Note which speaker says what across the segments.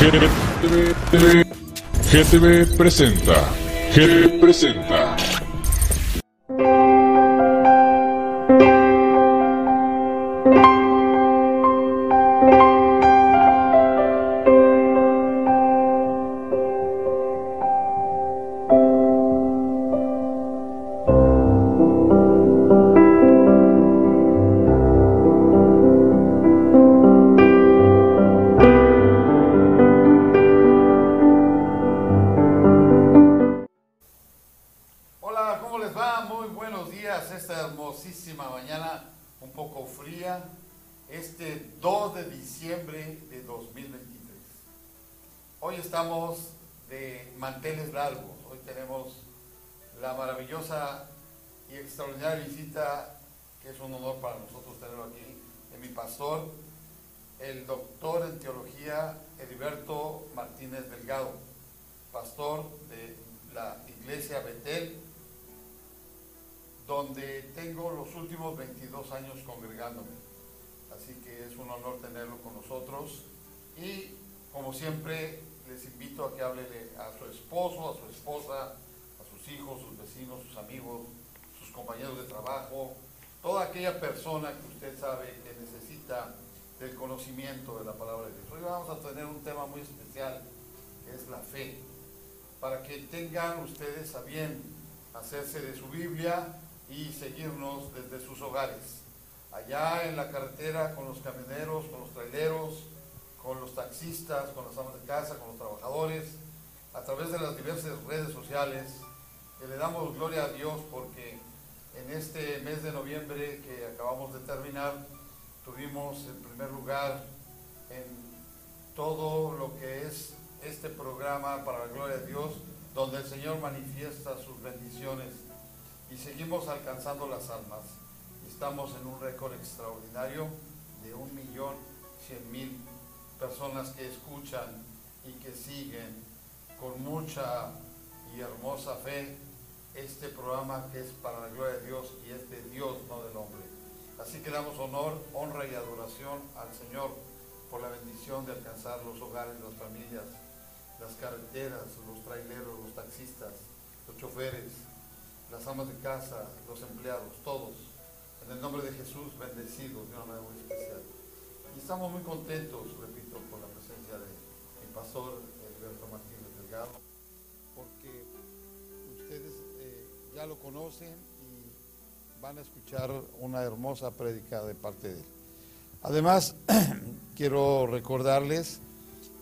Speaker 1: GTV, GTV presenta. GTV presenta.
Speaker 2: Tengan ustedes a bien hacerse de su Biblia y seguirnos desde sus hogares. Allá en la carretera con los camioneros, con los traileros, con los taxistas, con las amas de casa, con los trabajadores, a través de las diversas redes sociales, que le damos gloria a Dios porque en este mes de noviembre que acabamos de terminar, tuvimos el primer lugar en todo lo que es este programa para la gloria de Dios, donde el Señor manifiesta sus bendiciones y seguimos alcanzando las almas. Estamos en un récord extraordinario de un millón cien mil personas que escuchan y que siguen con mucha y hermosa fe este programa que es para la gloria de Dios y es de Dios, no del hombre. Así que damos honor, honra y adoración al Señor por la bendición de alcanzar los hogares, las familias, las carreteras, los traileros, los taxistas, los choferes, las amas de casa, los empleados, todos, en el nombre de Jesús, bendecidos de una manera muy especial. Y estamos muy contentos, repito, por la presencia de mi pastor Alberto Martínez Delgado, porque ustedes eh, ya lo conocen y van a escuchar una hermosa prédica de parte de él. Además, quiero recordarles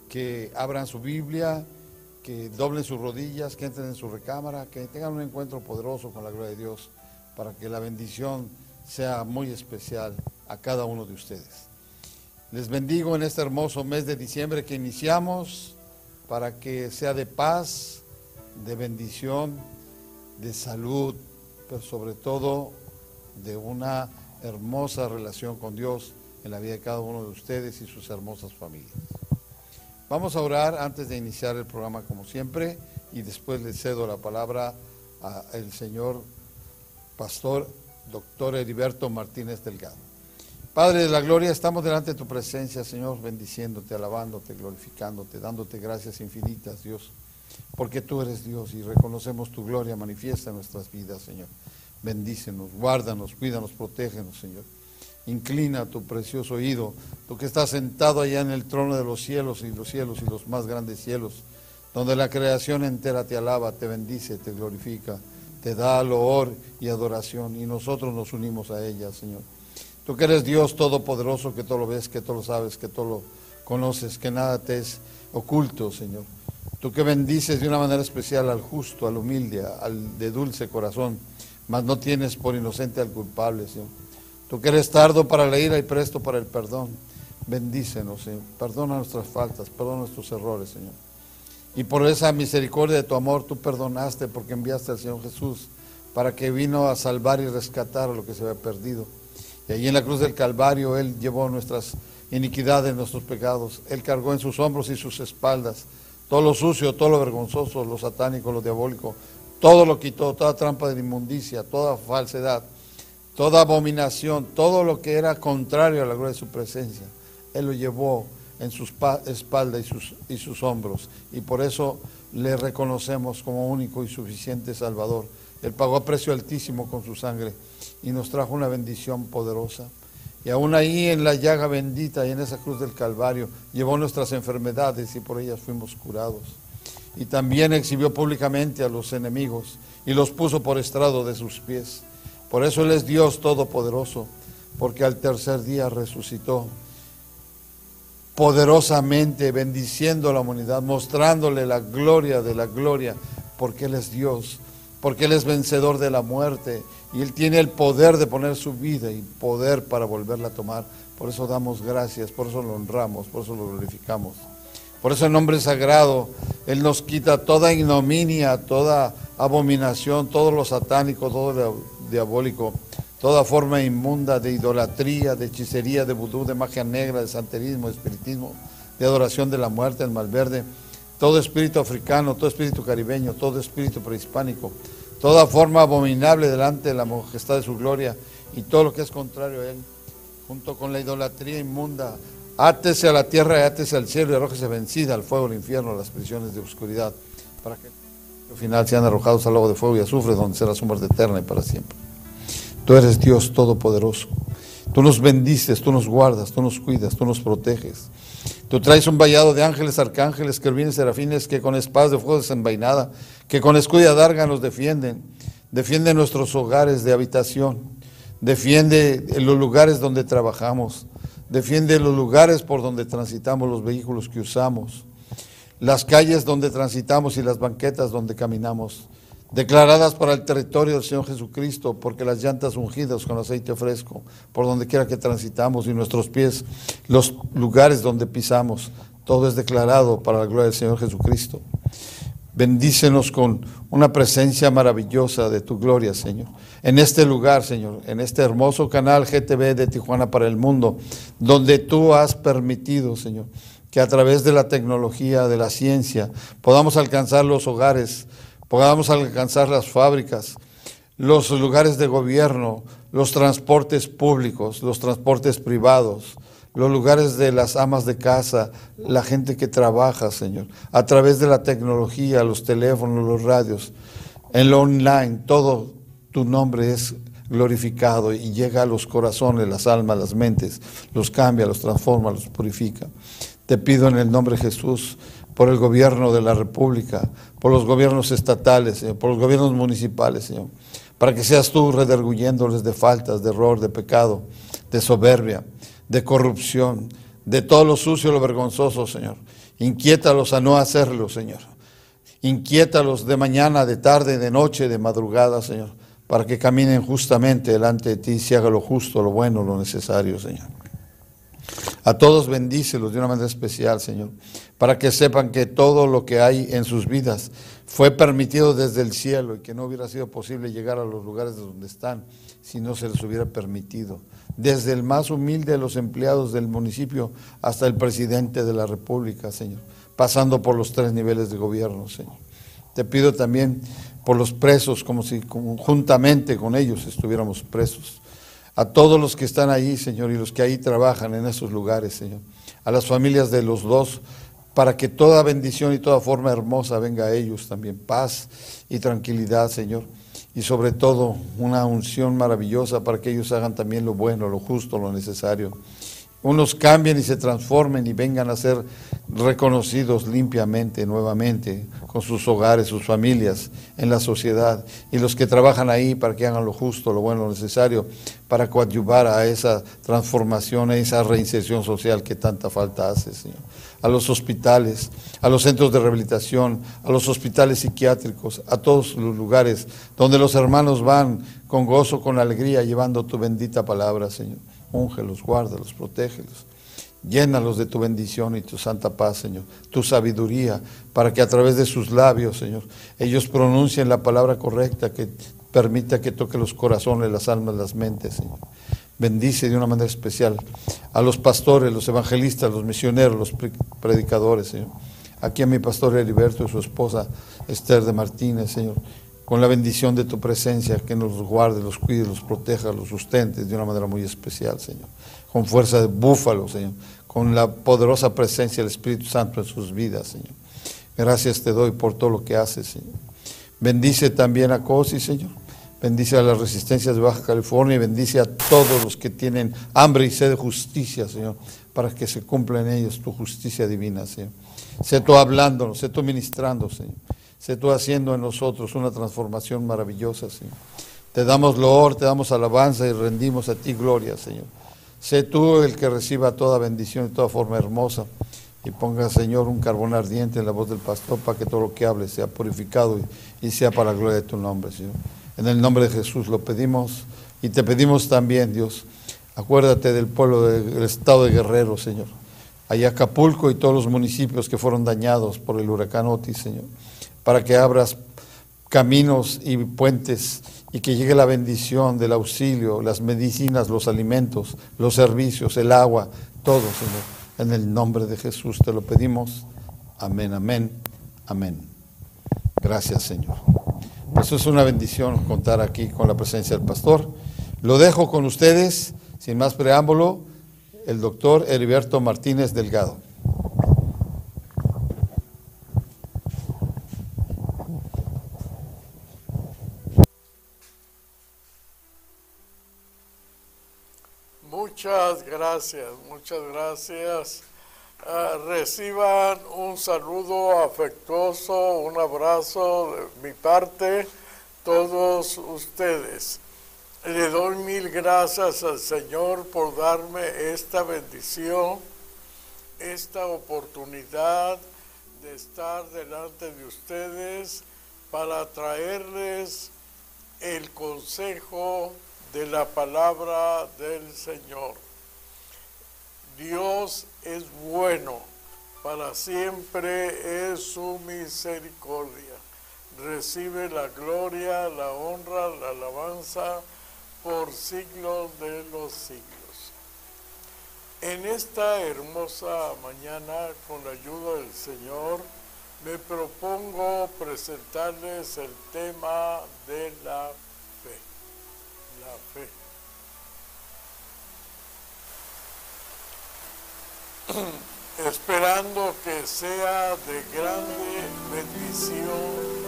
Speaker 2: que abran su Biblia, que doblen sus rodillas, que entren en su recámara, que tengan un encuentro poderoso con la gloria de Dios, para que la bendición sea muy especial a cada uno de ustedes. Les bendigo en este hermoso mes de diciembre que iniciamos, para que sea de paz, de bendición, de salud, pero sobre todo de una hermosa relación con Dios en la vida de cada uno de ustedes y sus hermosas familias. Vamos a orar antes de iniciar el programa como siempre y después le cedo la palabra al señor pastor doctor Heriberto Martínez Delgado. Padre de la gloria, estamos delante de tu presencia, Señor, bendiciéndote, alabándote, glorificándote, dándote gracias infinitas, Dios, porque tú eres Dios y reconocemos tu gloria manifiesta en nuestras vidas, Señor. Bendícenos, guárdanos, cuídanos, protégenos, Señor. Inclina tu precioso oído, tú que estás sentado allá en el trono de los cielos y los cielos y los más grandes cielos, donde la creación entera te alaba, te bendice, te glorifica, te da loor y adoración, y nosotros nos unimos a ella, Señor. Tú que eres Dios todopoderoso, que todo lo ves, que todo lo sabes, que todo lo conoces, que nada te es oculto, Señor. Tú que bendices de una manera especial al justo, al humilde, al de dulce corazón, mas no tienes por inocente al culpable, Señor. Tú que eres tardo para la ira y presto para el perdón, bendícenos, Señor. Perdona nuestras faltas, perdona nuestros errores, Señor. Y por esa misericordia de tu amor tú perdonaste porque enviaste al Señor Jesús para que vino a salvar y rescatar lo que se había perdido. Y allí en la cruz del Calvario Él llevó nuestras iniquidades, nuestros pecados. Él cargó en sus hombros y sus espaldas todo lo sucio, todo lo vergonzoso, lo satánico, lo diabólico. Todo lo quitó, toda trampa de inmundicia, toda falsedad, toda abominación, todo lo que era contrario a la gloria de su presencia. Él lo llevó en sus, y sus hombros. Y por eso le reconocemos como único y suficiente Salvador. Él pagó a precio altísimo con su sangre y nos trajo una bendición poderosa. Y aún ahí en la llaga bendita y en esa cruz del Calvario llevó nuestras enfermedades y por ellas fuimos curados. Y también exhibió públicamente a los enemigos y los puso por estrado de sus pies. Por eso Él es Dios Todopoderoso, porque al tercer día resucitó poderosamente, bendiciendo a la humanidad, mostrándole la gloria de la gloria, porque Él es Dios, porque Él es vencedor de la muerte y Él tiene el poder de poner su vida y poder para volverla a tomar. Por eso damos gracias, por eso lo honramos, por eso lo glorificamos. Por eso en nombre sagrado. Él nos quita toda ignominia, toda abominación, todo lo satánico, todo lo diabólico, toda forma inmunda de idolatría, de hechicería, de vudú, de magia negra, de santerismo, de espiritismo, de adoración de la muerte, el malverde, todo espíritu africano, todo espíritu caribeño, todo espíritu prehispánico, toda forma abominable delante de la majestad de su gloria y todo lo que es contrario a él, junto con la idolatría inmunda, átese a la tierra y átese al cielo y arrójese vencida al fuego del infierno, a las prisiones de oscuridad, para que al final sean arrojados al lago de fuego y azufre, donde será su muerte eterna y para siempre. Tú eres Dios Todopoderoso. Tú nos bendices, tú nos guardas, tú nos cuidas, tú nos proteges. Tú traes un vallado de ángeles, arcángeles, querubines, serafines, que con espadas de fuego desenvainada, que con escudo y nos defienden. Defiende nuestros hogares de habitación. Defiende los lugares donde trabajamos. Defiende los lugares por donde transitamos, los vehículos que usamos. Las calles donde transitamos y las banquetas donde caminamos declaradas para el territorio del Señor Jesucristo, porque las llantas ungidas con aceite fresco, por donde quiera que transitamos, y nuestros pies, los lugares donde pisamos, todo es declarado para la gloria del Señor Jesucristo. Bendícenos con una presencia maravillosa de tu gloria, Señor. En este lugar, Señor, en este hermoso canal GTV de Tijuana para el mundo, donde tú has permitido, Señor, que a través de la tecnología, de la ciencia, podamos alcanzar los hogares, podamos alcanzar las fábricas, los lugares de gobierno, los transportes públicos, los transportes privados, los lugares de las amas de casa, la gente que trabaja, Señor, a través de la tecnología, los teléfonos, los radios, en lo online, todo tu nombre es glorificado y llega a los corazones, las almas, las mentes, los cambia, los transforma, los purifica. Te pido en el nombre de Jesús por el gobierno de la República, por los gobiernos estatales, por los gobiernos municipales, Señor, para que seas tú redarguyéndoles de faltas, de error, de pecado, de soberbia, de corrupción, de todo lo sucio, lo vergonzoso, Señor. Inquiétalos a no hacerlo, Señor. Inquiétalos de mañana, de tarde, de noche, de madrugada, Señor, para que caminen justamente delante de ti y se haga lo justo, lo bueno, lo necesario, Señor. A todos bendícelos de una manera especial, Señor, para que sepan que todo lo que hay en sus vidas fue permitido desde el cielo y que no hubiera sido posible llegar a los lugares donde están si no se les hubiera permitido. Desde el más humilde de los empleados del municipio hasta el presidente de la República, Señor, pasando por los tres niveles de gobierno, Señor. Te pido también por los presos, como si juntamente con ellos estuviéramos presos. A todos los que están ahí, Señor, y los que ahí trabajan en esos lugares, Señor, a las familias de los dos, para que toda bendición y toda forma hermosa venga a ellos también, paz y tranquilidad, Señor, y sobre todo una unción maravillosa para que ellos hagan también lo bueno, lo justo, lo necesario unos cambien y se transformen y vengan a ser reconocidos limpiamente, nuevamente, con sus hogares, sus familias, en la sociedad, y los que trabajan ahí para que hagan lo justo, lo bueno, lo necesario, para coadyuvar a esa transformación, a esa reinserción social que tanta falta hace, Señor. A los hospitales, a los centros de rehabilitación, a los hospitales psiquiátricos, a todos los lugares donde los hermanos van con gozo, con alegría, llevando tu bendita palabra, Señor. Úngelos, guárdalos, protégelos. Llénalos de tu bendición y tu santa paz, Señor, tu sabiduría, para que a través de sus labios, Señor, ellos pronuncien la palabra correcta que permita que toque los corazones, las almas, las mentes, Señor. Bendice de una manera especial a los pastores, los evangelistas, los misioneros, los predicadores, Señor. Aquí a mi pastor Heriberto y su esposa Esther de Martínez, Señor con la bendición de tu presencia, que nos guarde, los cuide, los proteja, los sustente de una manera muy especial, Señor. Con fuerza de búfalo, Señor. con la poderosa presencia del Espíritu Santo en sus vidas, Señor. Gracias te doy por todo lo que haces, Señor. Bendice también a COSI, Señor. Bendice a las resistencias de Baja California y bendice a todos los que tienen hambre y sed de justicia, Señor, para que se cumpla en ellos tu justicia divina, Señor. Sé tú hablándonos, sé tú ministrando, Señor. Sé tú haciendo en nosotros una transformación maravillosa, Señor. Te damos loor, te damos alabanza y rendimos a ti gloria, Señor. Sé tú el que reciba toda bendición y toda forma hermosa. Y ponga, Señor, un carbón ardiente en la voz del pastor para que todo lo que hable sea purificado y, sea para la gloria de tu nombre, Señor. En el nombre de Jesús lo pedimos y te pedimos también, Dios, acuérdate del pueblo del estado de Guerrero, Señor. Allá Acapulco y todos los municipios que fueron dañados por el huracán Otis, Señor, para que abras caminos y puentes y que llegue la bendición del auxilio, las medicinas, los alimentos, los servicios, el agua, todo, Señor. En el nombre de Jesús te lo pedimos. Amén, amén, amén. Gracias, Señor. Eso es una bendición contar aquí con la presencia del pastor. Lo dejo con ustedes, sin más preámbulo, el doctor Heriberto Martínez Delgado.
Speaker 3: Muchas gracias, muchas gracias. Ah, reciban un saludo afectuoso, un abrazo de mi parte, todos ustedes. Le doy mil gracias al Señor por darme esta bendición, esta oportunidad de estar delante de ustedes para traerles el consejo de la palabra del Señor. Dios es bueno, para siempre es su misericordia. Recibe la gloria, la honra, la alabanza por siglos de los siglos. En esta hermosa mañana, con la ayuda del Señor, me propongo presentarles el tema de la fe. Esperando que sea de grande bendición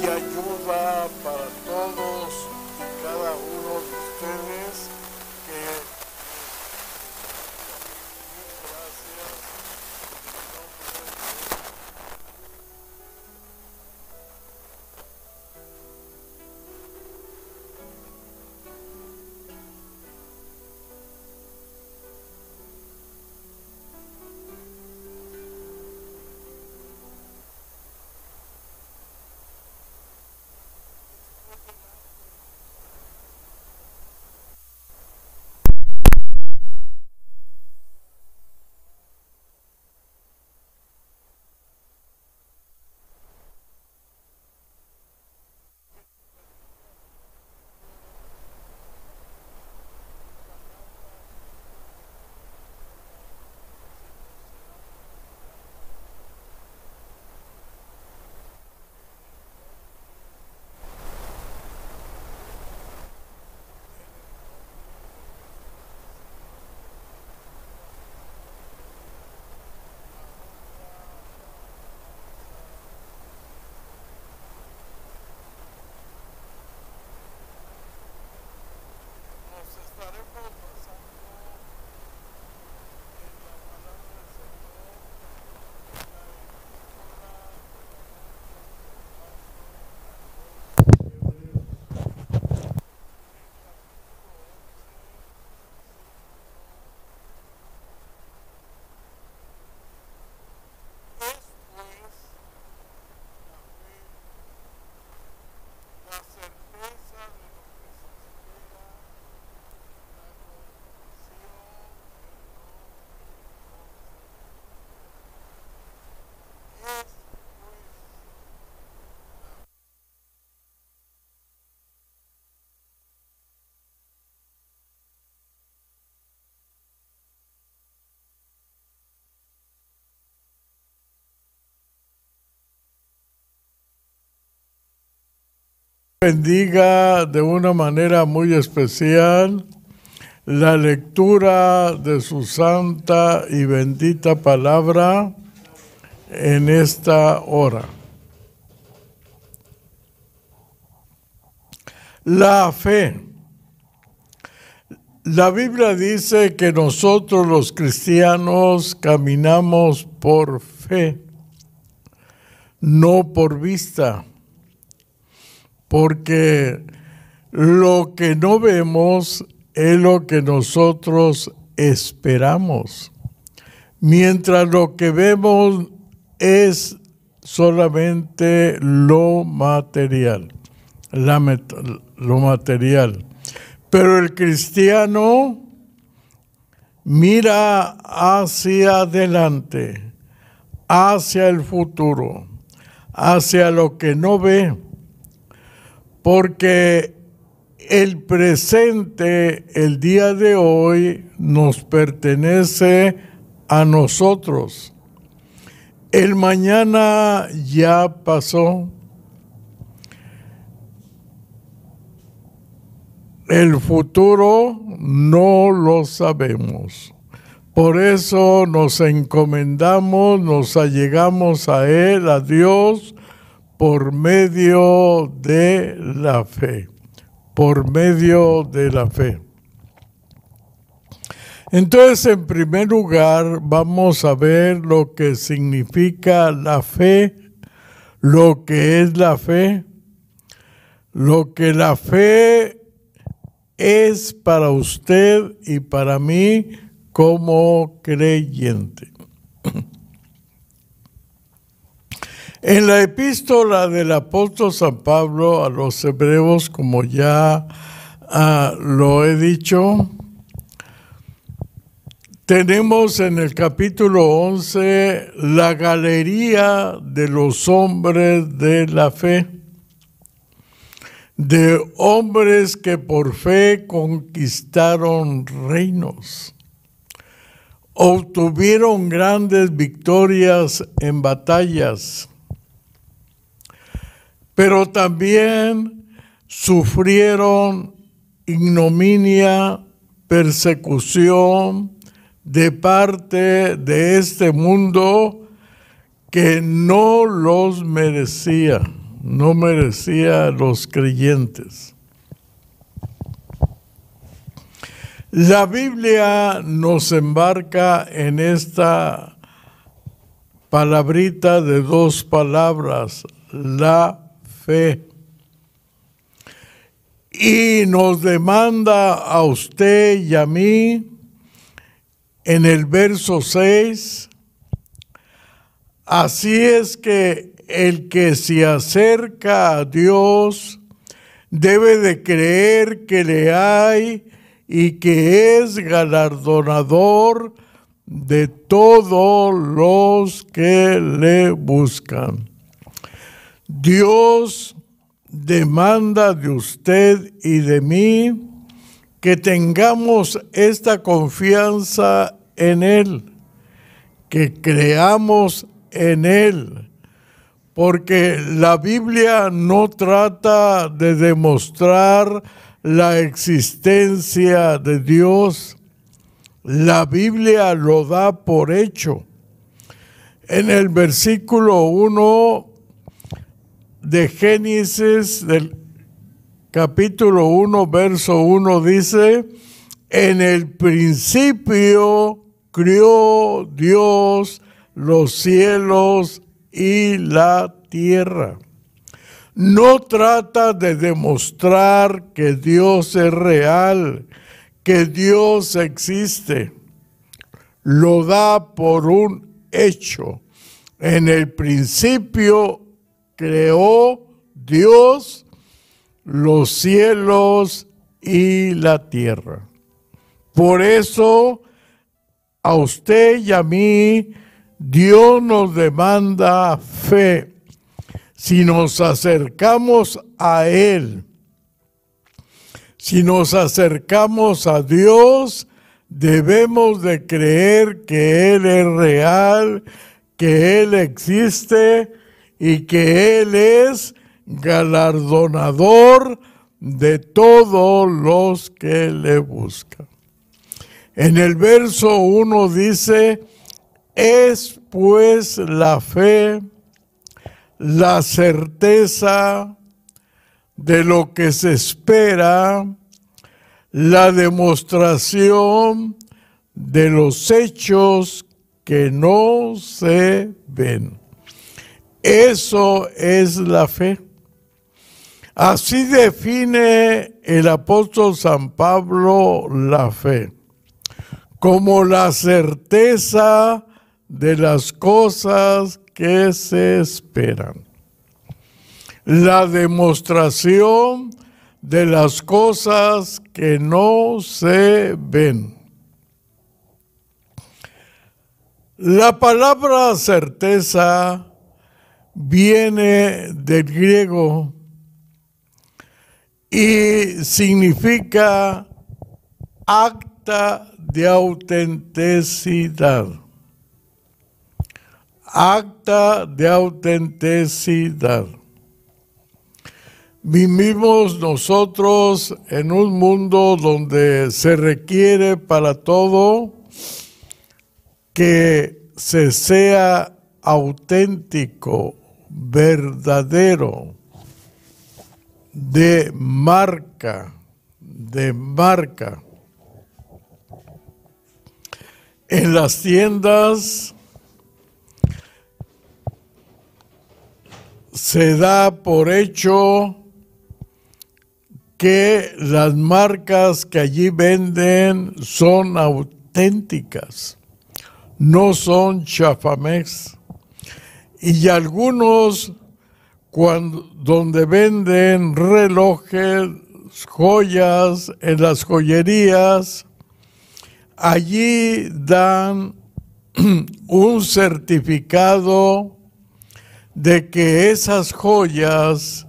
Speaker 3: y ayuda para todos y cada uno de ustedes bendiga de una manera muy especial. la lectura de su santa y bendita palabra en esta hora. La fe. La Biblia dice que nosotros los cristianos caminamos por fe, no por vista, porque lo que no vemos es lo que nosotros esperamos, mientras lo que vemos es solamente lo material, lo material. Pero el cristiano mira hacia adelante, hacia el futuro, hacia lo que no ve, porque el presente, el día de hoy, nos pertenece a nosotros. El mañana ya pasó. El futuro no lo sabemos. Por eso nos encomendamos, nos allegamos a Él, a Dios, por medio de la fe por medio de la fe. Entonces, en primer lugar, vamos a ver lo que significa la fe, lo que es la fe, lo que la fe es para usted y para mí como creyente. En la epístola del apóstol San Pablo a los hebreos, como ya ah, lo he dicho, tenemos en el capítulo 11 la galería de los hombres de la fe, de hombres que por fe conquistaron reinos, obtuvieron grandes victorias en batallas, pero también sufrieron ignominia, persecución de parte de este mundo que no los merecía, no merecía a los creyentes. La Biblia nos embarca en esta palabrita de dos palabras, la y nos demanda a usted y a mí en el verso 6, así es que el que se acerca a Dios debe de creer que le hay y que es galardonador de todos los que le buscan. Dios demanda de usted y de mí que tengamos esta confianza en Él, que creamos en Él, porque la Biblia no trata de demostrar la existencia de Dios, la Biblia lo da por hecho. En el versículo 1 de Génesis del capítulo 1, verso 1 dice, en el principio crió Dios los cielos y la tierra. No trata de demostrar que Dios es real, que Dios existe. Lo da por un hecho. En el principio creó Dios los cielos y la tierra. Por eso, a usted y a mí, Dios nos demanda fe. Si nos acercamos a Él, si nos acercamos a Dios, debemos de creer que Él es real, que Él existe y que Él es galardonador de todos los que le buscan. En el verso 1 dice, es pues la fe, la certeza de lo que se espera, la demostración de los hechos que no se ven. Eso es la fe. Así define el apóstol San Pablo la fe, como la certeza de las cosas que se esperan, la demostración de las cosas que no se ven. La palabra certeza viene del griego y significa acta de autenticidad. Acta de autenticidad. Vivimos nosotros en un mundo donde se requiere para todo que se sea auténtico, verdadero, de marca, de marca. En las tiendas se da por hecho que las marcas que allí venden son auténticas, no son chafamex. Y algunos cuando, donde venden relojes, joyas, en las joyerías, allí dan un certificado de que esas joyas,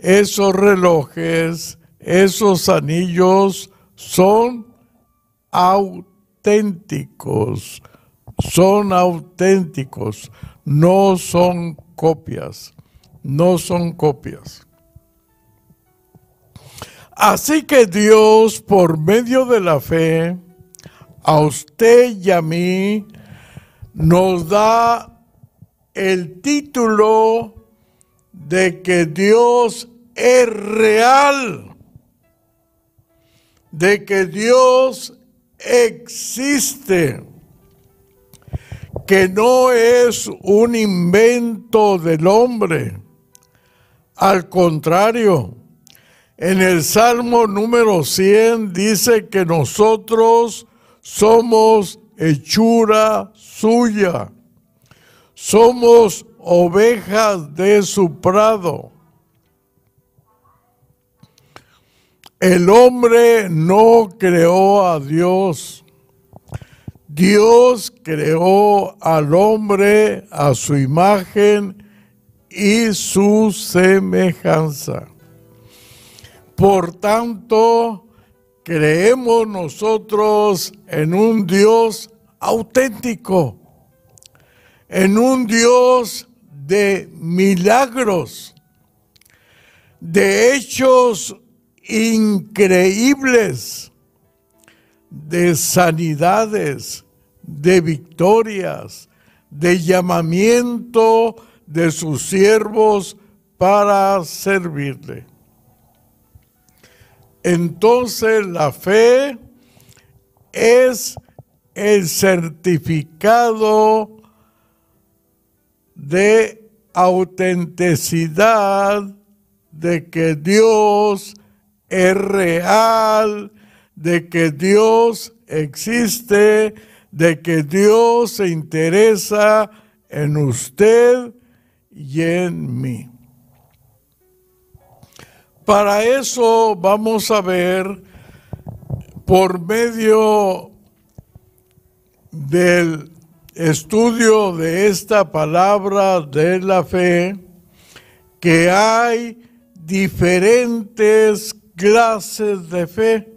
Speaker 3: esos relojes, esos anillos son auténticos, son auténticos, no son copias no son copias. Así que Dios, por medio de la fe, a usted y a mí, nos da el título de que Dios es real, de que Dios existe que no es un invento del hombre, al contrario, en el Salmo número 100 dice que nosotros somos hechura suya, somos ovejas de su prado. El hombre no creó a Dios. Dios creó al hombre a su imagen y su semejanza. Por tanto, creemos nosotros en un Dios auténtico, en un Dios de milagros, de hechos increíbles, de sanidades, de victorias, de llamamiento de sus siervos para servirle. Entonces la fe es el certificado de autenticidad de que Dios es real, de que Dios existe, de que Dios se interesa en usted y en mí. Para eso vamos a ver por medio del estudio de esta palabra de la fe que hay diferentes clases de fe.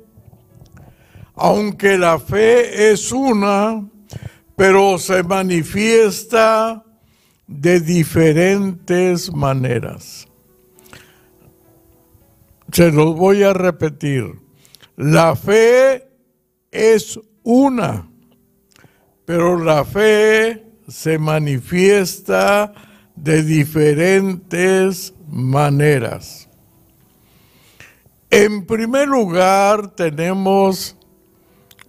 Speaker 3: Aunque la fe es una, pero se manifiesta de diferentes maneras. Se los voy a repetir. La fe es una, pero la fe se manifiesta de diferentes maneras. En primer lugar tenemos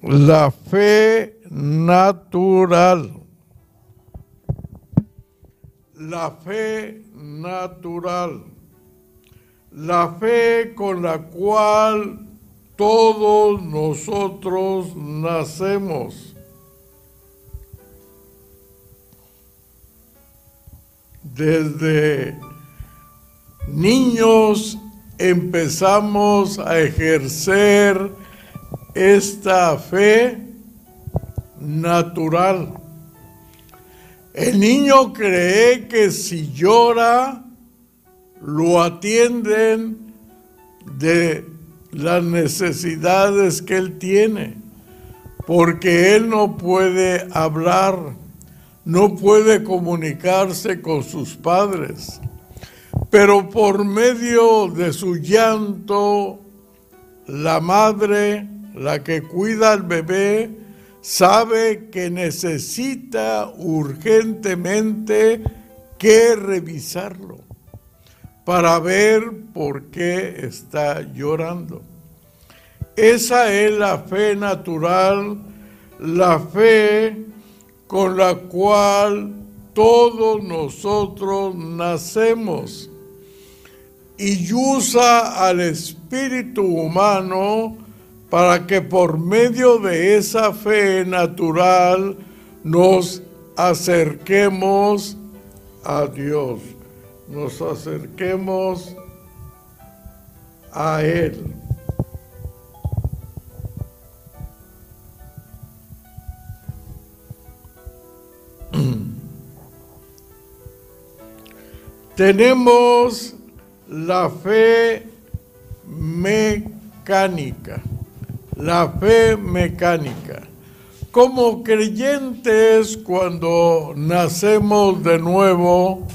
Speaker 3: la fe natural. La fe natural. La fe con la cual todos nosotros nacemos. Desde niños empezamos a ejercer esta fe natural. El niño cree que si llora, lo atienden de las necesidades que él tiene, porque él no puede hablar, no puede comunicarse con sus padres, pero por medio de su llanto, la madre, la que cuida al bebé, sabe que necesita urgentemente que revisarlo para ver por qué está llorando. Esa es la fe natural, la fe con la cual todos nosotros nacemos y usa al espíritu humano para que por medio de esa fe natural nos acerquemos a Dios nos acerquemos a Él. Tenemos la fe mecánica, la fe mecánica. Como creyentes, cuando nacemos de nuevo,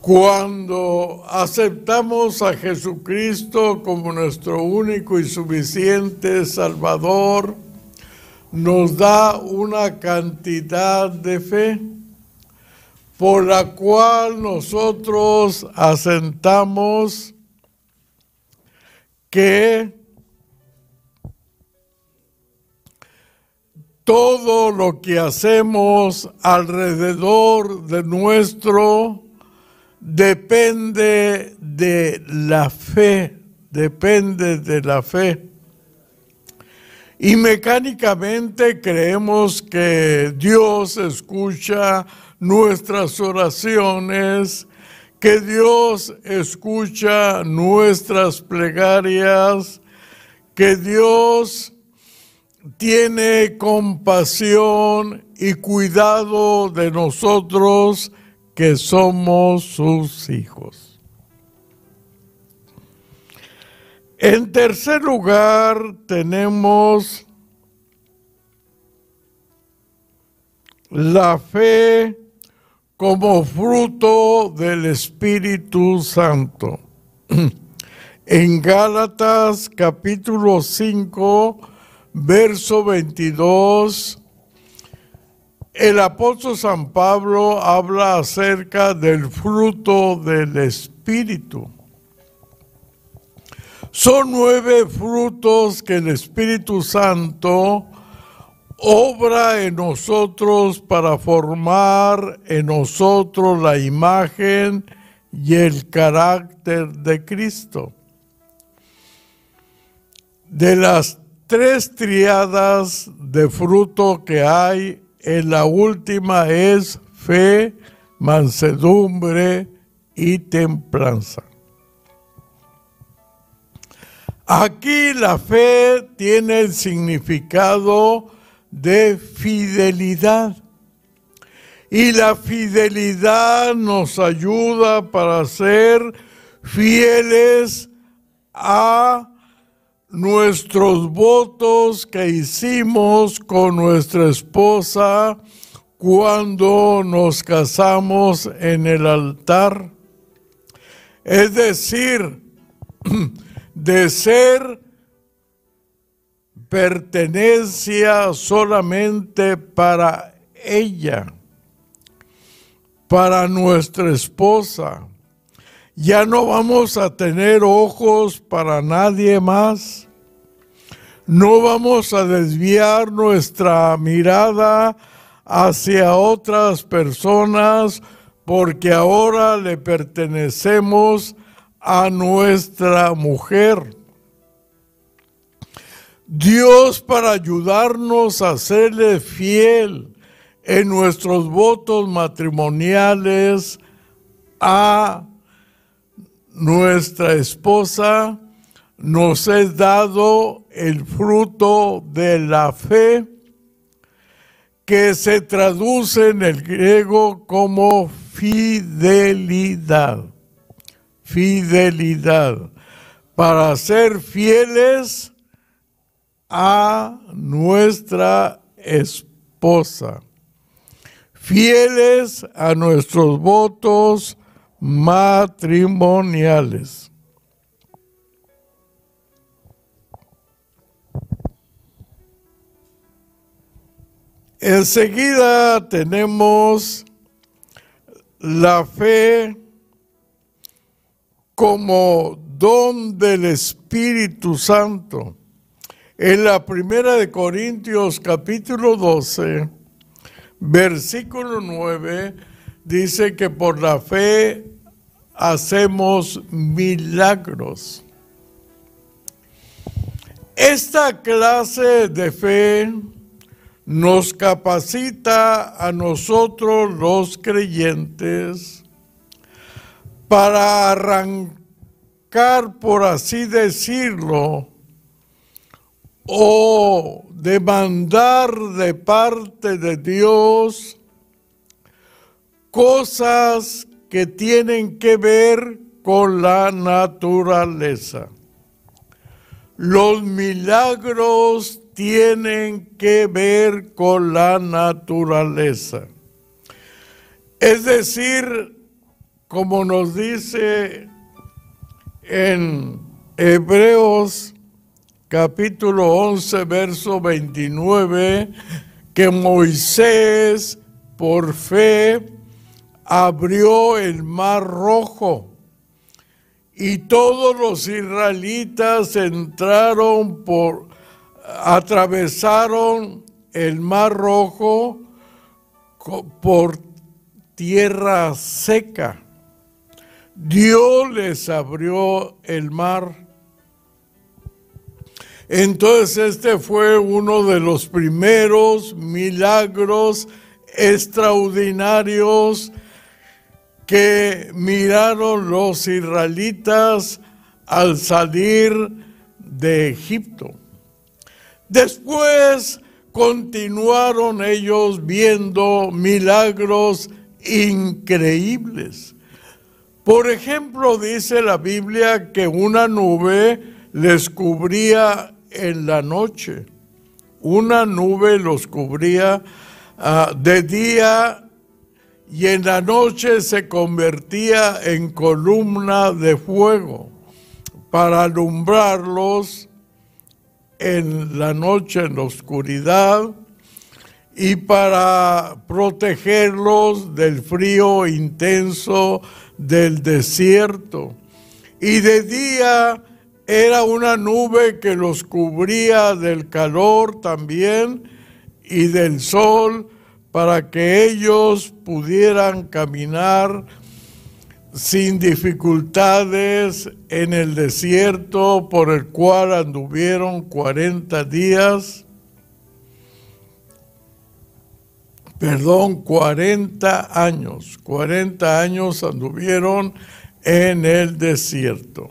Speaker 3: cuando aceptamos a Jesucristo como nuestro único y suficiente Salvador, nos da una cantidad de fe por la cual nosotros asentamos que todo lo que hacemos alrededor de nuestro depende de la fe, depende de la fe. Y mecánicamente creemos que Dios escucha nuestras oraciones, que Dios escucha nuestras plegarias, que Dios tiene compasión y cuidado de nosotros que somos sus hijos. En tercer lugar tenemos la fe como fruto del Espíritu Santo. En Gálatas capítulo 5, verso 22 el apóstol San Pablo habla acerca del fruto del Espíritu. Son nueve frutos que el Espíritu Santo obra en nosotros para formar en nosotros la imagen y el carácter de Cristo. De las tres triadas de fruto que hay en la última es fe, mansedumbre y templanza. Aquí la fe tiene el significado de fidelidad. Y la fidelidad nos ayuda para ser fieles a nuestros votos que hicimos con nuestra esposa cuando nos casamos en el altar. Es decir, de ser pertenencia solamente para ella, para nuestra esposa. Ya no vamos a tener ojos para nadie más. No vamos a desviar nuestra mirada hacia otras personas porque ahora le pertenecemos a nuestra mujer. Dios para ayudarnos a serle fiel en nuestros votos matrimoniales a nuestra esposa, nos es dado el fruto de la fe que se traduce en el griego como fidelidad. Fidelidad. Para ser fieles a nuestra esposa. Fieles a nuestros votos matrimoniales. Enseguida tenemos la fe como don del Espíritu Santo. En la primera de Corintios capítulo 12, versículo 9, dice que por la fe hacemos milagros. Esta clase de fe nos capacita a nosotros los creyentes para arrancar, por así decirlo, o demandar de parte de Dios cosas que tienen que ver con la naturaleza. Los milagros tienen que ver con la naturaleza. Es decir, como nos dice en Hebreos capítulo 11, verso 29, que Moisés por fe abrió el mar rojo y todos los israelitas entraron por, atravesaron el mar rojo por tierra seca. Dios les abrió el mar entonces este fue uno de los primeros milagros extraordinarios que miraron los israelitas al salir de Egipto. Después continuaron ellos viendo milagros increíbles. Por ejemplo, dice la Biblia que una nube les cubría en la noche. Una nube los cubría ah, de día y en la noche se convertía en columna de fuego para alumbrarlos en la noche, en la oscuridad, y para protegerlos del frío intenso del desierto. Y de día era una nube que los cubría del calor también y del sol para que ellos pudieran caminar sin dificultades en el desierto por el cual anduvieron 40 días, perdón, 40 años, 40 años anduvieron en el desierto.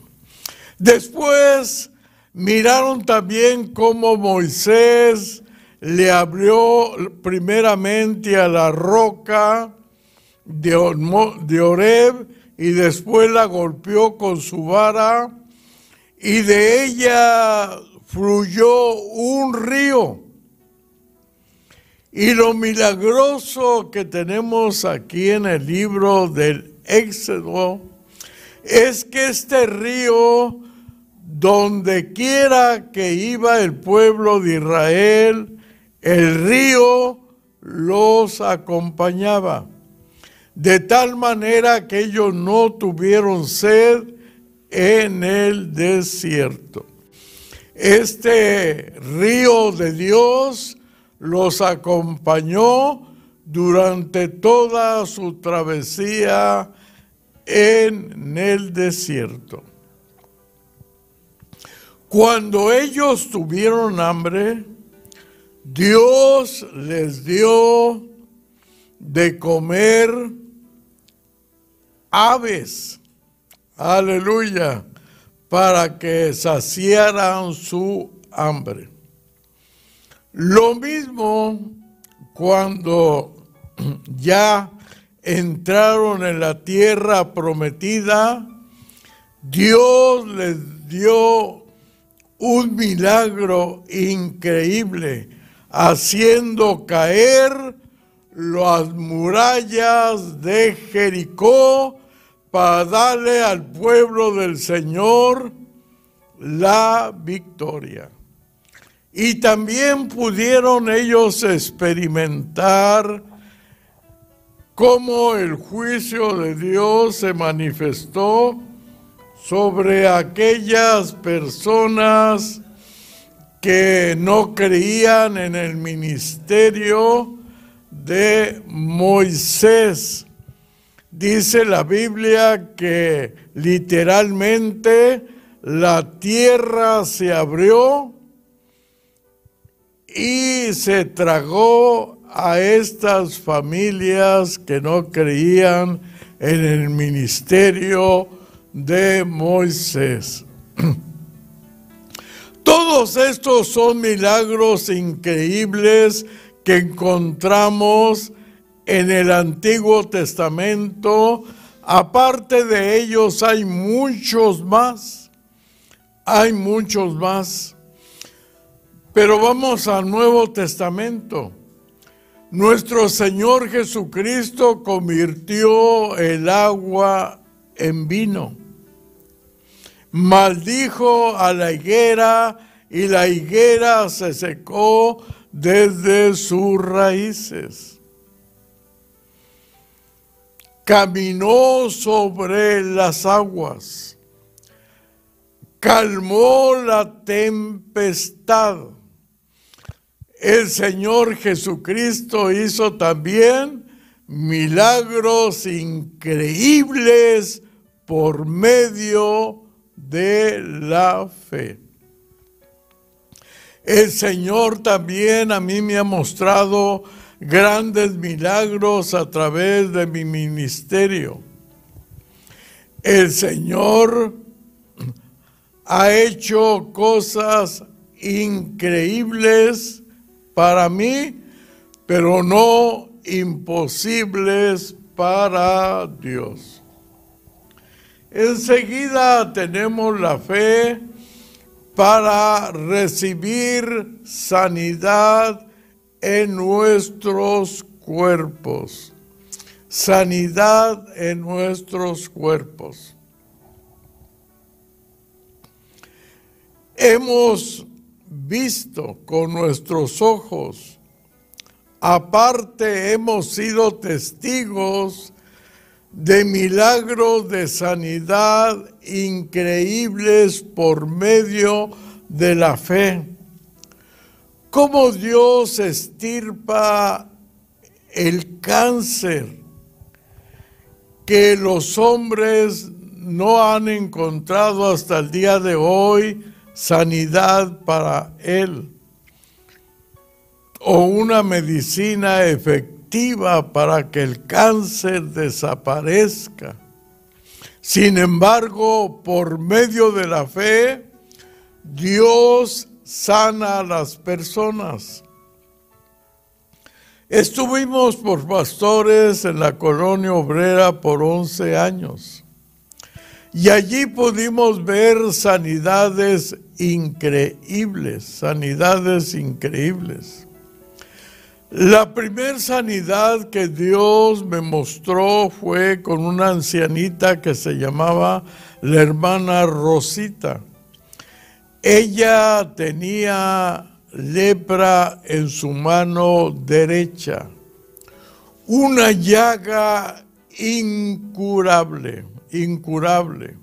Speaker 3: Después miraron también cómo Moisés le abrió primeramente a la roca de, Oreb y después la golpeó con su vara y de ella fluyó un río. Y lo milagroso que tenemos aquí en el libro del Éxodo es que este río donde quiera que iba el pueblo de Israel, el río los acompañaba, de tal manera que ellos no tuvieron sed en el desierto. Este río de Dios los acompañó durante toda su travesía en el desierto. Cuando ellos tuvieron hambre, Dios les dio de comer aves, aleluya, para que saciaran su hambre. Lo mismo cuando ya entraron en la tierra prometida, Dios les dio un milagro increíble, haciendo caer las murallas de Jericó para darle al pueblo del Señor la victoria. Y también pudieron ellos experimentar cómo el juicio de Dios se manifestó sobre aquellas personas que no creían en el ministerio de Moisés. Dice la Biblia que literalmente la tierra se abrió y se tragó a estas familias que no creían en el ministerio de Moisés. Todos estos son milagros increíbles que encontramos en el Antiguo Testamento. Aparte de ellos hay muchos más. Hay muchos más. Pero vamos al Nuevo Testamento. Nuestro Señor Jesucristo convirtió el agua en vino maldijo a la higuera y la higuera se secó desde sus raíces. Caminó sobre las aguas, calmó la tempestad. El Señor Jesucristo hizo también milagros increíbles por medio de la fe. El Señor también a mí me ha mostrado grandes milagros a través de mi ministerio. El Señor ha hecho cosas increíbles para mí, pero no imposibles para Dios. Enseguida tenemos la fe para recibir sanidad en nuestros cuerpos. Sanidad en nuestros cuerpos. Hemos visto con nuestros ojos, aparte hemos sido testigos de milagros de sanidad increíbles por medio de la fe. Cómo Dios estirpa el cáncer que los hombres no han encontrado hasta el día de hoy sanidad para él o una medicina efectiva para que el cáncer desaparezca. Sin embargo, por medio de la fe, Dios sana a las personas. Estuvimos por pastores en la colonia obrera por 11 años y allí pudimos ver sanidades increíbles, sanidades increíbles. La primera sanidad que Dios me mostró fue con una ancianita que se llamaba la hermana Rosita. Ella tenía lepra en su mano derecha, una llaga incurable, incurable.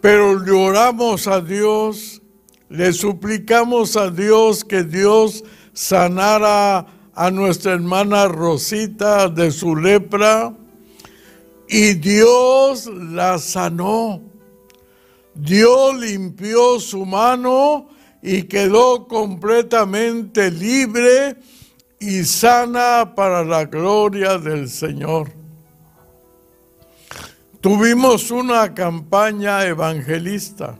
Speaker 3: Pero le oramos a Dios, le suplicamos a Dios que Dios sanara a nuestra hermana Rosita de su lepra y Dios la sanó. Dios limpió su mano y quedó completamente libre y sana para la gloria del Señor. Tuvimos una campaña evangelista.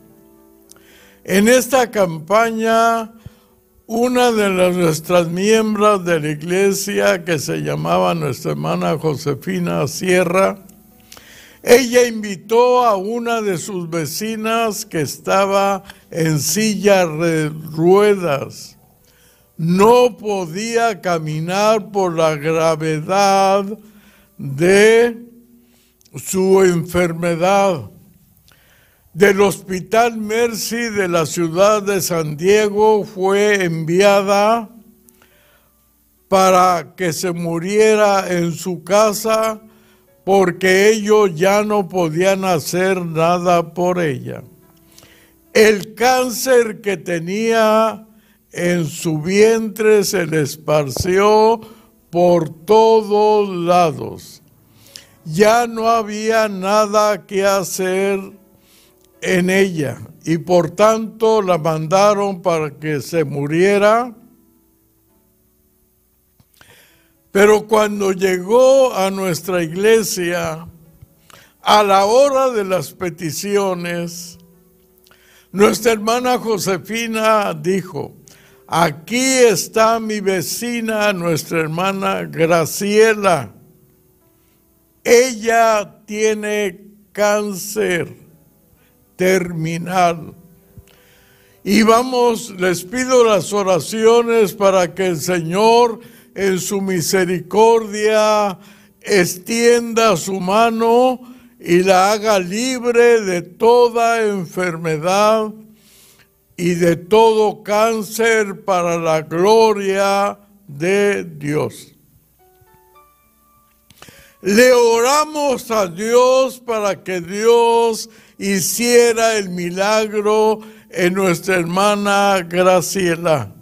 Speaker 3: En esta campaña, una de las, nuestras miembros de la iglesia, que se llamaba nuestra hermana Josefina Sierra, ella invitó a una de sus vecinas que estaba en silla de ruedas. No podía caminar por la gravedad de su enfermedad. Del Hospital Mercy de la ciudad de San Diego fue enviada para que se muriera en su casa porque ellos ya no podían hacer nada por ella. El cáncer que tenía en su vientre se le esparció por todos lados. Ya no había nada que hacer en ella y por tanto la mandaron para que se muriera Pero cuando llegó a nuestra iglesia, a la hora de las peticiones, nuestra hermana Josefina dijo, aquí está mi vecina, nuestra hermana Graciela. Ella tiene cáncer terminal. Y vamos, les pido las oraciones para que el Señor en su misericordia extienda su mano y la haga libre de toda enfermedad y de todo cáncer para la gloria de Dios. Le oramos a Dios para que Dios hiciera el milagro en nuestra hermana Graciela.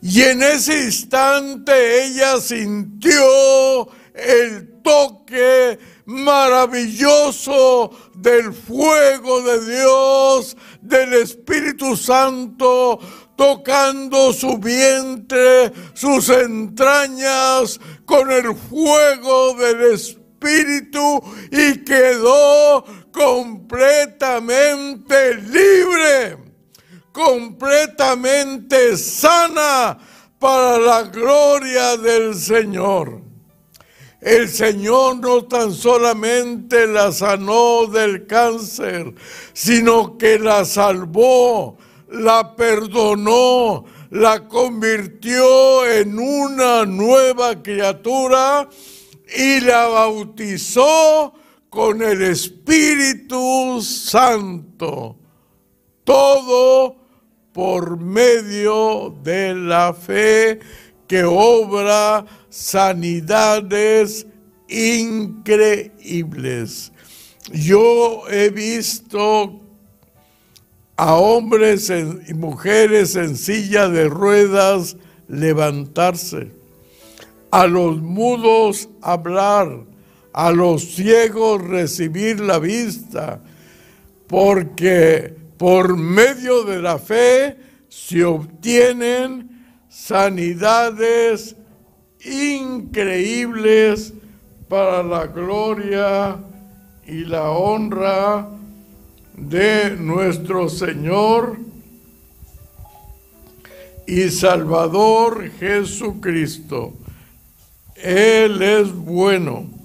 Speaker 3: Y en ese instante ella sintió el toque maravilloso del fuego de Dios, del Espíritu Santo, tocando su vientre, sus entrañas con el fuego del Espíritu y quedó completamente libre completamente sana para la gloria del Señor. El Señor no tan solamente la sanó del cáncer, sino que la salvó, la perdonó, la convirtió en una nueva criatura y la bautizó con el Espíritu Santo. Todo por medio de la fe que obra sanidades increíbles. Yo he visto a hombres y mujeres en silla de ruedas levantarse, a los mudos hablar, a los ciegos recibir la vista, porque por medio de la fe se obtienen sanidades increíbles para la gloria y la honra de nuestro Señor y Salvador Jesucristo. Él es bueno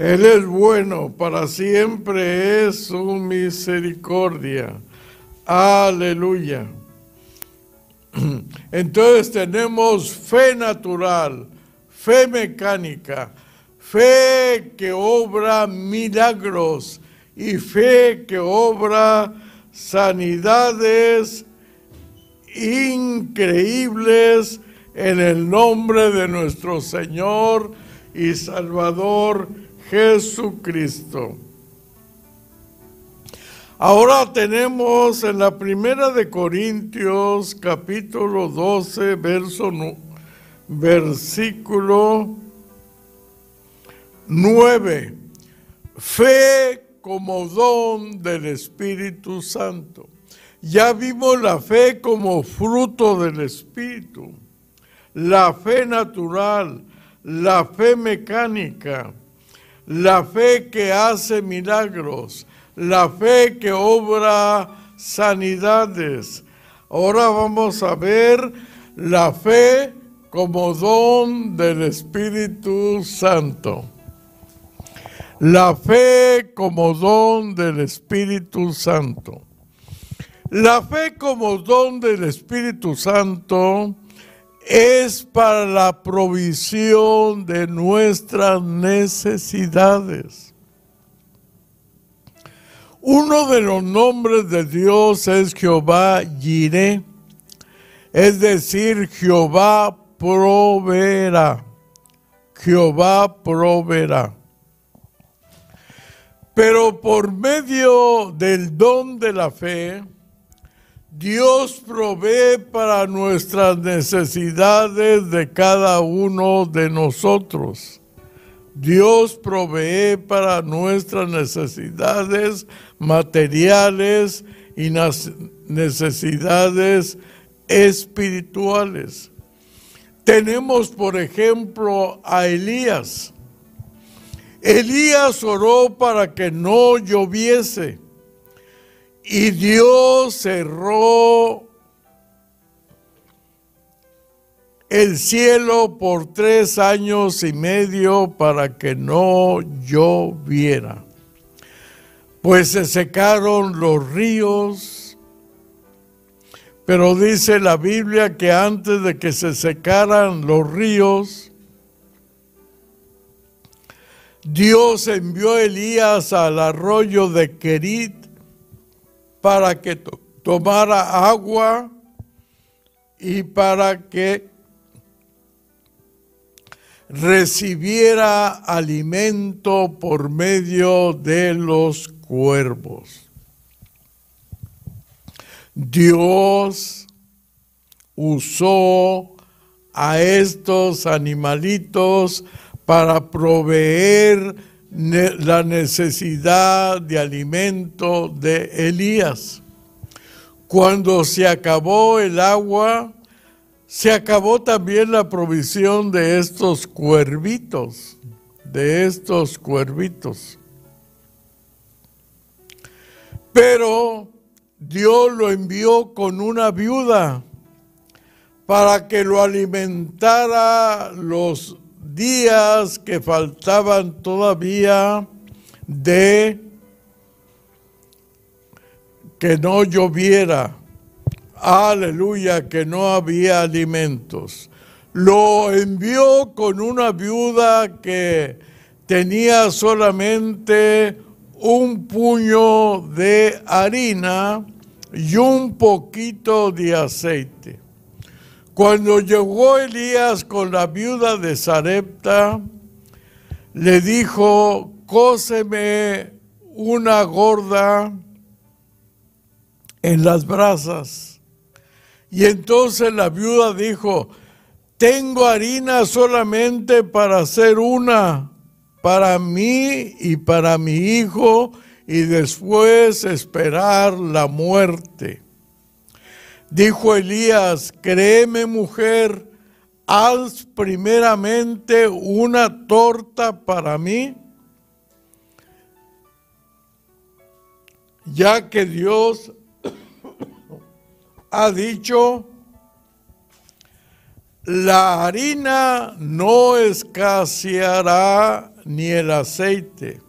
Speaker 3: Él es bueno, para siempre es su misericordia. Aleluya. Entonces tenemos fe natural, fe mecánica, fe que obra milagros y fe que obra sanidades increíbles en el nombre de nuestro Señor y Salvador Jesucristo. Ahora tenemos en la primera de Corintios capítulo 12 verso versículo 9. Fe como don del Espíritu Santo. Ya vimos la fe como fruto del Espíritu, la fe natural, la fe mecánica, la fe que hace milagros, la fe que obra sanidades. Ahora vamos a ver la fe como don del Espíritu Santo. La fe como don del Espíritu Santo. La fe como don del Espíritu Santo es para la provisión de nuestras necesidades. Uno de los nombres de Dios es Jehová Jireh, es decir, Jehová proveerá. Jehová proveerá. Pero por medio del don de la fe, Dios provee para nuestras necesidades de cada uno de nosotros. Dios provee para nuestras necesidades materiales y necesidades espirituales. Tenemos, por ejemplo, a Elías. Elías oró para que no lloviese y Dios cerró el cielo por tres años y medio para que no lloviera. Pues se secaron los ríos, pero dice la Biblia que antes de que se secaran los ríos, Dios envió a Elías al arroyo de Kerit para que tomara agua y para que recibiera alimento por medio de los cuervos. Dios usó a estos animalitos para proveer la necesidad de alimento de Elías. Cuando se acabó el agua, se acabó también la provisión de estos cuervitos, de estos cuervitos. Pero Dios lo envió con una viuda para que lo alimentara los días que faltaban todavía de que no lloviera aleluya, que no había alimentos. Lo envió con una viuda que tenía solamente un puño de harina y un poquito de aceite. Cuando llegó Elías con la viuda de Sarepta, le dijo, cóseme una gorda en las brasas y entonces la viuda dijo, tengo harina solamente para hacer una, para mí y para mi hijo, y después esperar la muerte. Dijo Elías, créeme mujer, haz primeramente una torta para mí, ya que Dios ha dicho la harina no escaseará ni el aceite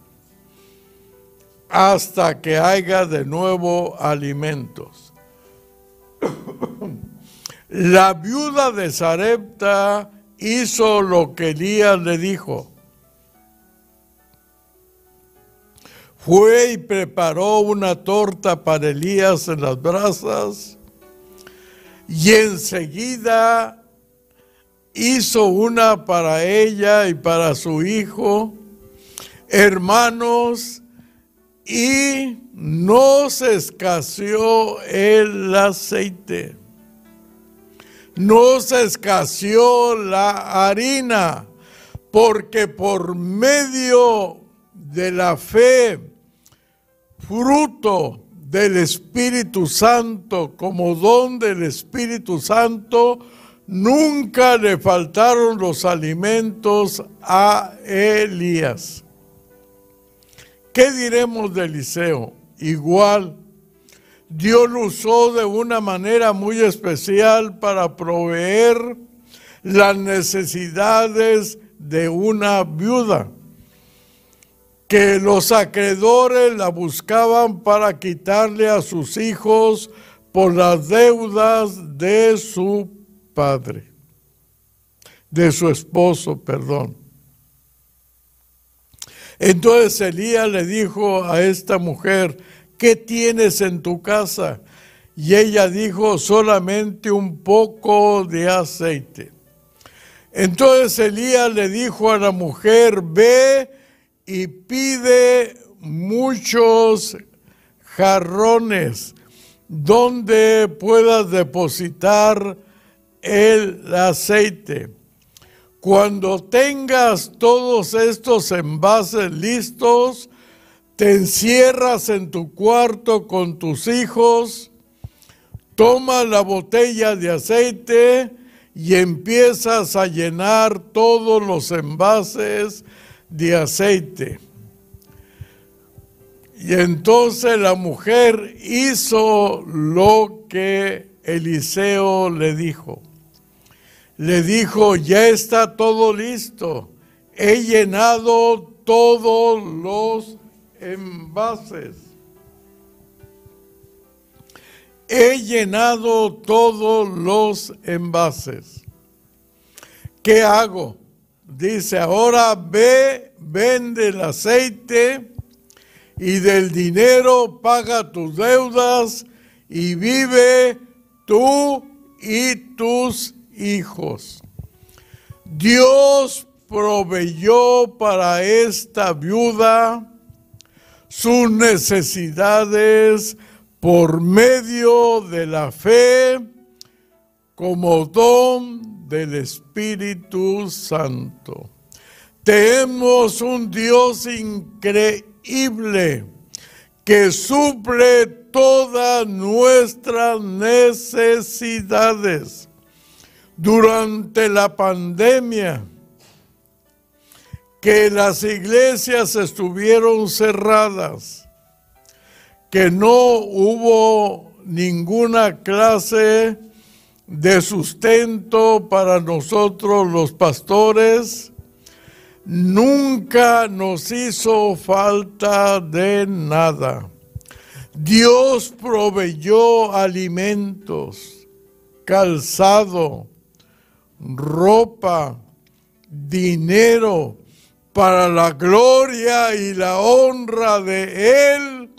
Speaker 3: hasta que haya de nuevo alimentos. La viuda de Sarepta hizo lo que Elías le dijo. Fue y preparó una torta para Elías en las brasas y enseguida hizo una para ella y para su hijo, hermanos, y no se escaseó el aceite, no se escaseó la harina, porque por medio de la fe, fruto del Espíritu Santo, como don del Espíritu Santo, nunca le faltaron los alimentos a Elías. ¿Qué diremos de Eliseo? Igual, Dios lo usó de una manera muy especial para proveer las necesidades de una viuda, que los acreedores la buscaban para quitarle a sus hijos por las deudas de su padre, de su esposo, perdón. Entonces Elías le dijo a esta mujer, ¿qué tienes en tu casa? Y ella dijo, solamente un poco de aceite. Entonces Elías le dijo a la mujer, ve y pide muchos jarrones donde puedas depositar el aceite. Cuando tengas todos estos envases listos, te encierras en tu cuarto con tus hijos, toma la botella de aceite y empiezas a llenar todos los envases de aceite. Y entonces la mujer hizo lo que Eliseo le dijo le dijo, ya está todo listo, he llenado todos los envases. He llenado todos los envases. ¿Qué hago? Dice, ahora ve, vende el aceite y del dinero paga tus deudas y vive tú y tus hijos. Dios proveyó para esta viuda sus necesidades por medio de la fe como don del Espíritu Santo. Tenemos un Dios increíble que suple todas nuestras necesidades durante la pandemia que las iglesias estuvieron cerradas, que no hubo ninguna clase de sustento para nosotros los pastores, nunca nos hizo falta de nada. Dios proveyó alimentos, calzado, ropa, dinero, para la gloria y la honra de Él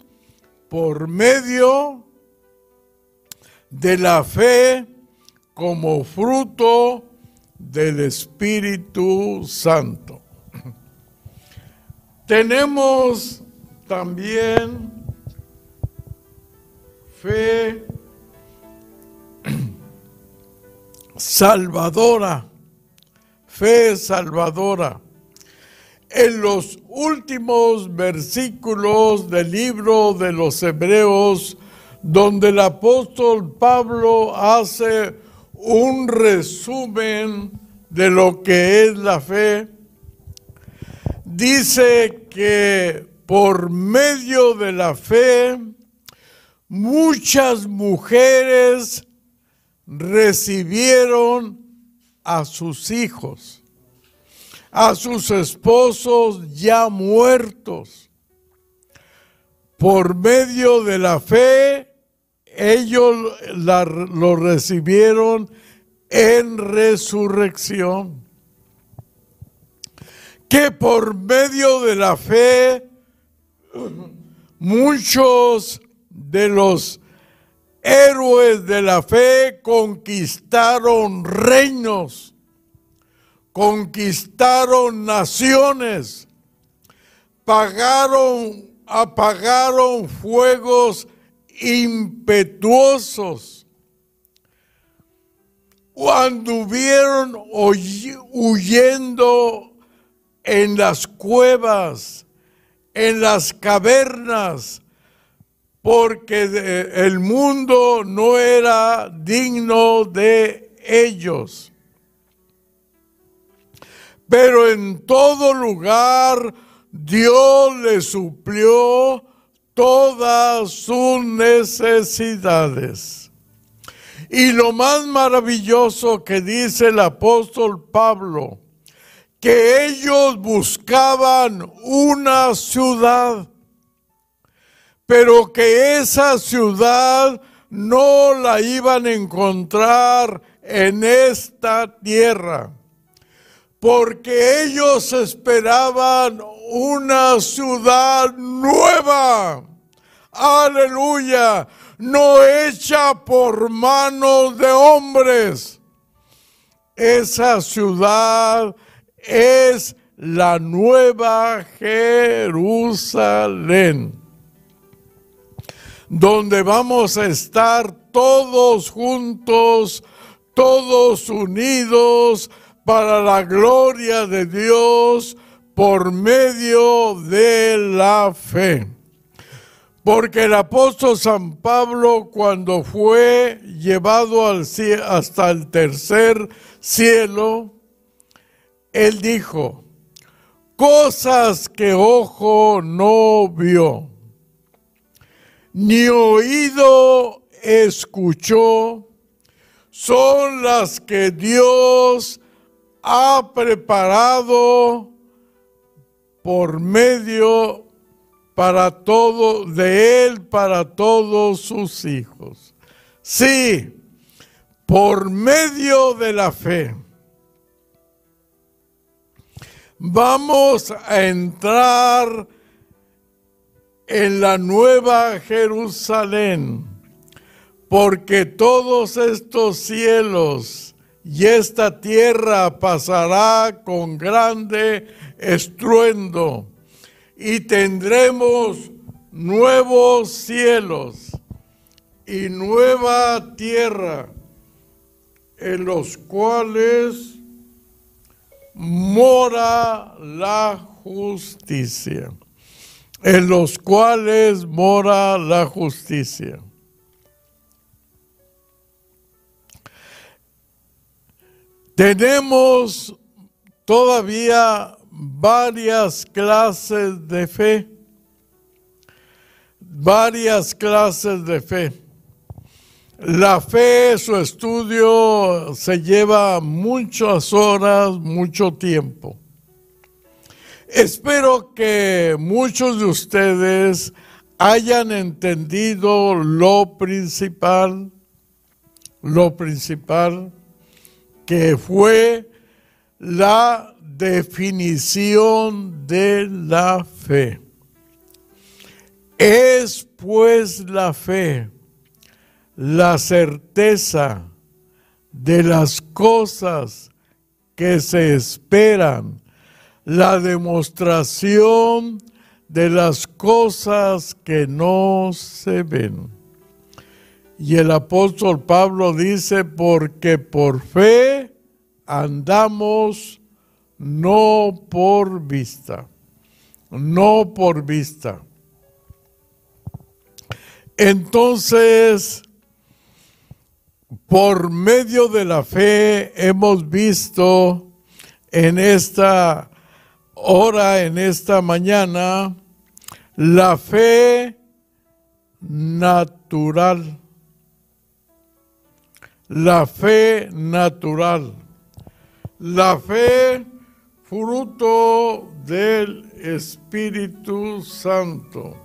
Speaker 3: por medio de la fe como fruto del Espíritu Santo. Tenemos también fe salvadora, fe salvadora. En los últimos versículos del libro de los Hebreos, donde el apóstol Pablo hace un resumen de lo que es la fe, dice que por medio de la fe muchas mujeres recibieron a sus hijos, a sus esposos ya muertos. Por medio de la fe, ellos lo recibieron en resurrección. Que por medio de la fe, muchos de los héroes de la fe conquistaron reinos, conquistaron naciones, pagaron, apagaron fuegos impetuosos, anduvieron huyendo en las cuevas, en las cavernas, porque el mundo no era digno de ellos. Pero en todo lugar Dios les suplió todas sus necesidades. Y lo más maravilloso que dice el apóstol Pablo, que ellos buscaban una ciudad pero que esa ciudad no la iban a encontrar en esta tierra, porque ellos esperaban una ciudad nueva, aleluya, no hecha por manos de hombres. Esa ciudad es la nueva Jerusalén donde vamos a estar todos juntos, todos unidos para la gloria de Dios por medio de la fe. Porque el apóstol San Pablo cuando fue llevado al hasta el tercer cielo, él dijo, cosas que ojo no vio ni oído escuchó, son las que Dios ha preparado por medio para todo, de Él para todos sus hijos. Sí, por medio de la fe. Vamos a entrar en la nueva Jerusalén, porque todos estos cielos y esta tierra pasará con grande estruendo y tendremos nuevos cielos y nueva tierra en los cuales mora la justicia en los cuales mora la justicia. Tenemos todavía varias clases de fe, varias clases de fe. La fe, su estudio se lleva muchas horas, mucho tiempo. Espero que muchos de ustedes hayan entendido lo principal, lo principal que fue la definición de la fe. Es pues la fe la certeza de las cosas que se esperan la demostración de las cosas que no se ven. Y el apóstol Pablo dice, porque por fe andamos no por vista, no por vista. Entonces, por medio de la fe hemos visto en esta Ahora en esta mañana la fe natural. La fe natural. La fe, fruto del Espíritu Santo.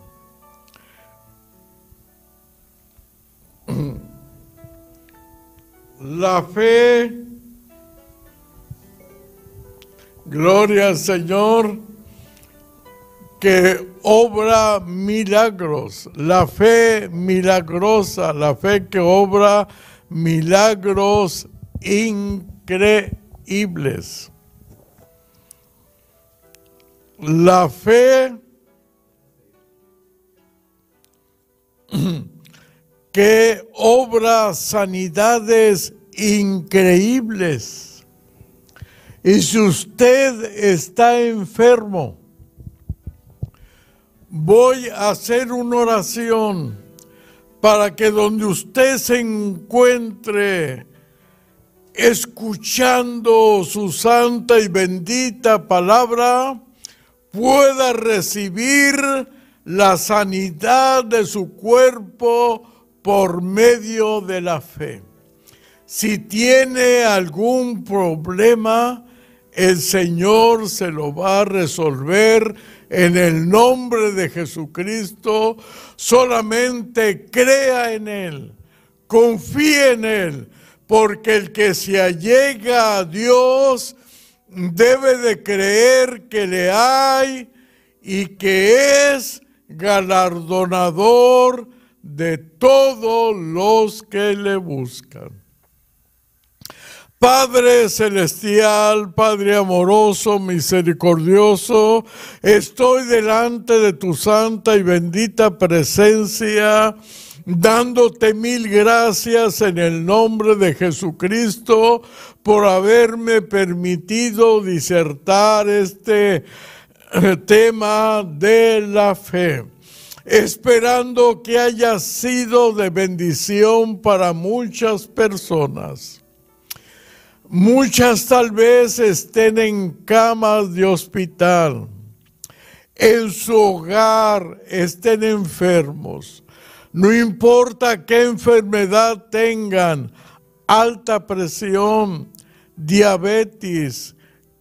Speaker 3: La fe, gloria al Señor, que obra milagros, la fe milagrosa, la fe que obra milagros increíbles. La fe que obra sanidades increíbles. Y si usted está enfermo, voy a hacer una oración para que donde usted se encuentre escuchando su santa y bendita palabra, pueda recibir la sanidad de su cuerpo por medio de la fe. Si tiene algún problema, el Señor se lo va a resolver en el nombre de Jesucristo. Solamente crea en Él, confíe en Él, porque el que se allega a Dios debe de creer que le hay y que es galardonador de todos los que le buscan. Padre celestial, Padre amoroso, misericordioso, estoy delante de tu santa y bendita presencia, dándote mil gracias en el nombre de Jesucristo por haberme permitido disertar este eh, tema de la fe, esperando que haya sido de bendición para muchas personas. Muchas tal vez estén en camas de hospital, en su hogar estén enfermos. No importa qué enfermedad tengan, alta presión, diabetes,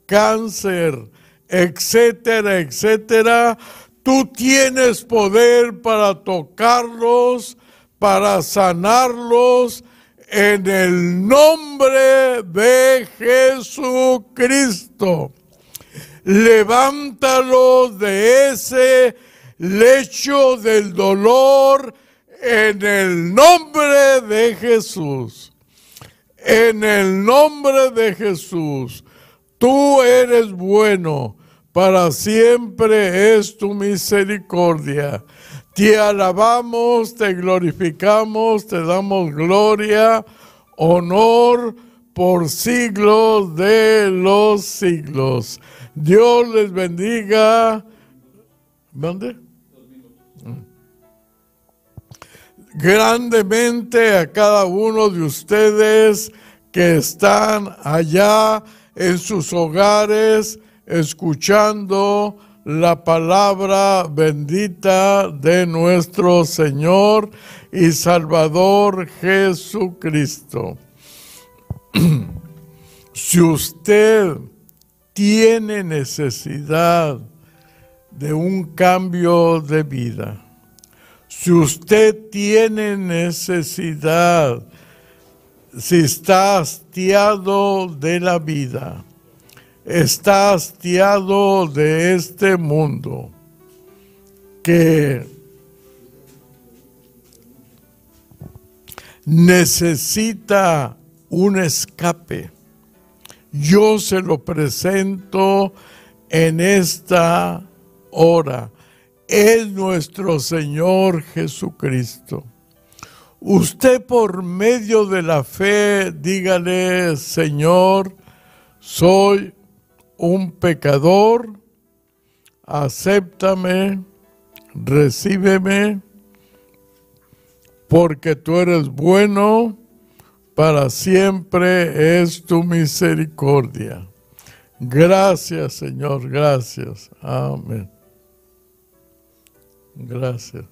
Speaker 3: cáncer, etcétera, etcétera, tú tienes poder para tocarlos, para sanarlos, en el nombre de Jesucristo. Levántalos de ese lecho del dolor en el nombre de Jesús. En el nombre de Jesús. Tú eres bueno, para siempre es tu misericordia. Te alabamos, te glorificamos, te damos gloria, honor por siglos de los siglos. Dios les bendiga. ¿Dónde? Grandemente a cada uno de ustedes que están allá en sus hogares escuchando la palabra bendita de nuestro Señor y Salvador Jesucristo. si usted tiene necesidad de un cambio de vida, si usted tiene necesidad, si está hastiado de la vida, está hastiado de este mundo que necesita un escape. Yo se lo presento en esta hora. Es nuestro Señor Jesucristo. Usted por medio de la fe, dígale, Señor, soy un pecador, acéptame, recíbeme, porque tú eres bueno, para siempre es tu misericordia. Gracias, Señor, gracias. Amén. Gracias.